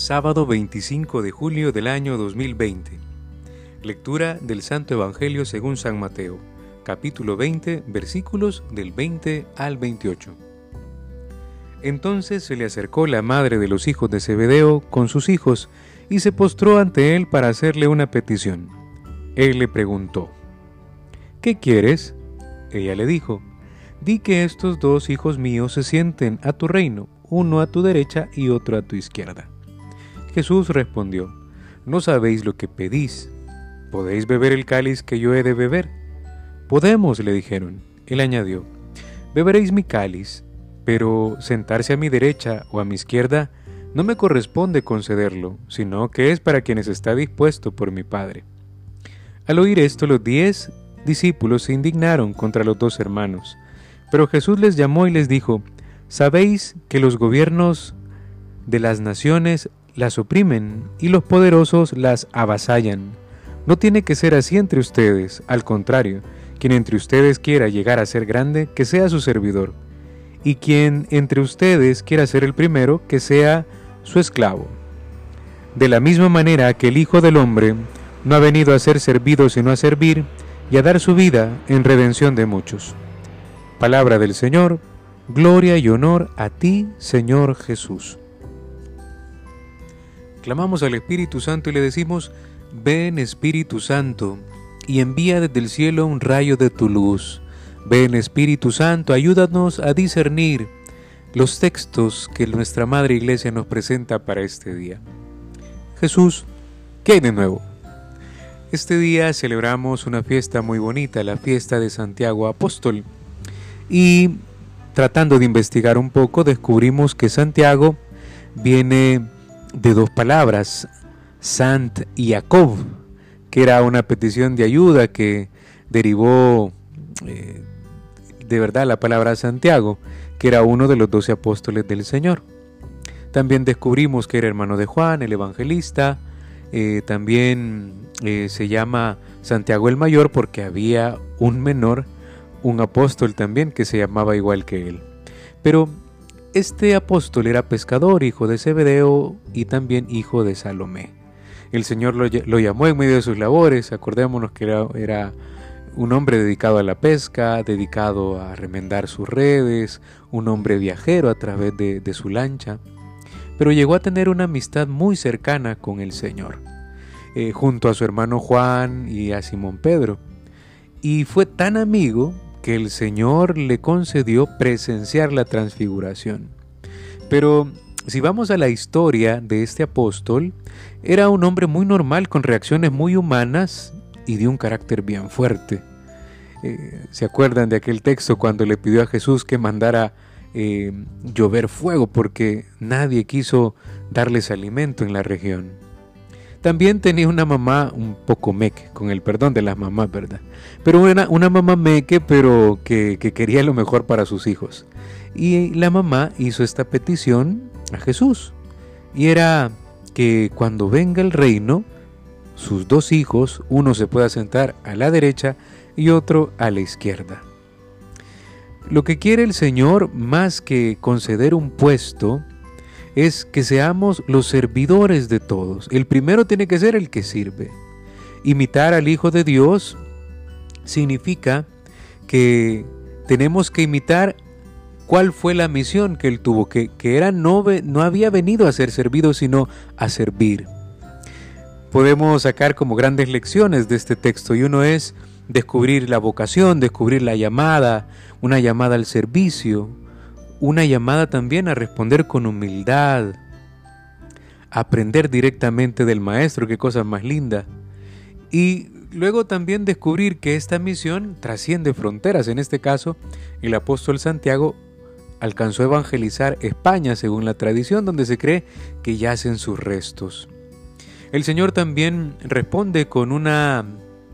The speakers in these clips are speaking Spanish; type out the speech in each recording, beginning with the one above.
Sábado 25 de julio del año 2020. Lectura del Santo Evangelio según San Mateo, capítulo 20, versículos del 20 al 28. Entonces se le acercó la madre de los hijos de Zebedeo con sus hijos y se postró ante él para hacerle una petición. Él le preguntó, ¿Qué quieres? Ella le dijo, Di que estos dos hijos míos se sienten a tu reino, uno a tu derecha y otro a tu izquierda. Jesús respondió, No sabéis lo que pedís. ¿Podéis beber el cáliz que yo he de beber? Podemos, le dijeron. Él añadió, Beberéis mi cáliz, pero sentarse a mi derecha o a mi izquierda no me corresponde concederlo, sino que es para quienes está dispuesto por mi Padre. Al oír esto, los diez discípulos se indignaron contra los dos hermanos, pero Jesús les llamó y les dijo, Sabéis que los gobiernos de las naciones las oprimen y los poderosos las avasallan. No tiene que ser así entre ustedes, al contrario, quien entre ustedes quiera llegar a ser grande, que sea su servidor, y quien entre ustedes quiera ser el primero, que sea su esclavo. De la misma manera que el Hijo del Hombre no ha venido a ser servido sino a servir y a dar su vida en redención de muchos. Palabra del Señor, gloria y honor a ti, Señor Jesús. Clamamos al Espíritu Santo y le decimos, ven Espíritu Santo, y envía desde el cielo un rayo de tu luz. Ven Espíritu Santo, ayúdanos a discernir los textos que nuestra Madre Iglesia nos presenta para este día. Jesús, ¿qué hay de nuevo? Este día celebramos una fiesta muy bonita, la fiesta de Santiago Apóstol. Y tratando de investigar un poco, descubrimos que Santiago viene de dos palabras, Sant y Jacob, que era una petición de ayuda que derivó eh, de verdad la palabra Santiago, que era uno de los doce apóstoles del Señor. También descubrimos que era hermano de Juan, el evangelista. Eh, también eh, se llama Santiago el Mayor porque había un menor, un apóstol también que se llamaba igual que él. Pero este apóstol era pescador, hijo de Zebedeo y también hijo de Salomé. El Señor lo, llamó en medio de sus labores, acordémonos que era, un hombre dedicado a la pesca, dedicado a remendar sus redes, un hombre viajero a través de, su lancha, pero llegó a tener una amistad muy cercana con el Señor, eh, junto a su hermano Juan y a Simón Pedro. Y fue tan amigo que el Señor le concedió presenciar la transfiguración. Pero si vamos a la historia de este apóstol, era un hombre muy normal con reacciones muy humanas y de un carácter bien fuerte. Eh, ¿Se acuerdan de aquel texto cuando le pidió a Jesús que mandara eh, llover fuego porque nadie quiso darles alimento en la región? También tenía una mamá un poco meque, con el perdón de las mamás, ¿verdad? Pero una, una mamá meque, pero que, que quería lo mejor para sus hijos. Y la mamá hizo esta petición a Jesús. Y era que cuando venga el reino, sus dos hijos, uno se pueda sentar a la derecha y otro a la izquierda. Lo que quiere el Señor, más que conceder un puesto, es que seamos los servidores de todos. El primero tiene que ser el que sirve. Imitar al Hijo de Dios significa que tenemos que imitar cuál fue la misión que él tuvo, que, que era no, no había venido a ser servido, sino a servir. Podemos sacar como grandes lecciones de este texto y uno es descubrir la vocación, descubrir la llamada, una llamada al servicio, una llamada también a responder con humildad, aprender directamente del maestro, qué cosa más linda. Y luego también descubrir que esta misión trasciende fronteras. En este caso, el apóstol Santiago alcanzó a evangelizar España según la tradición donde se cree que yacen sus restos. El Señor también responde con una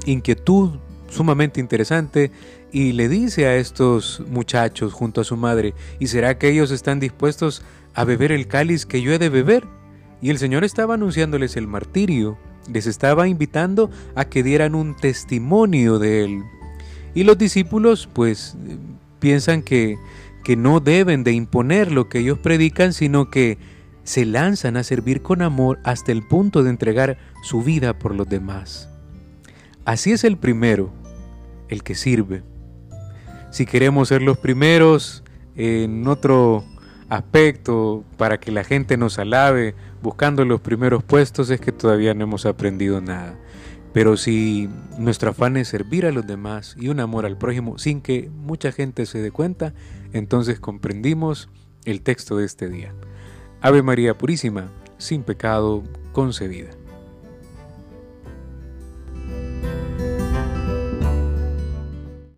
inquietud sumamente interesante y le dice a estos muchachos junto a su madre, ¿y será que ellos están dispuestos a beber el cáliz que yo he de beber? Y el Señor estaba anunciándoles el martirio, les estaba invitando a que dieran un testimonio de él. Y los discípulos pues piensan que, que no deben de imponer lo que ellos predican, sino que se lanzan a servir con amor hasta el punto de entregar su vida por los demás. Así es el primero, el que sirve. Si queremos ser los primeros en otro aspecto para que la gente nos alabe buscando los primeros puestos es que todavía no hemos aprendido nada. Pero si nuestro afán es servir a los demás y un amor al prójimo sin que mucha gente se dé cuenta, entonces comprendimos el texto de este día. Ave María Purísima, sin pecado concebida.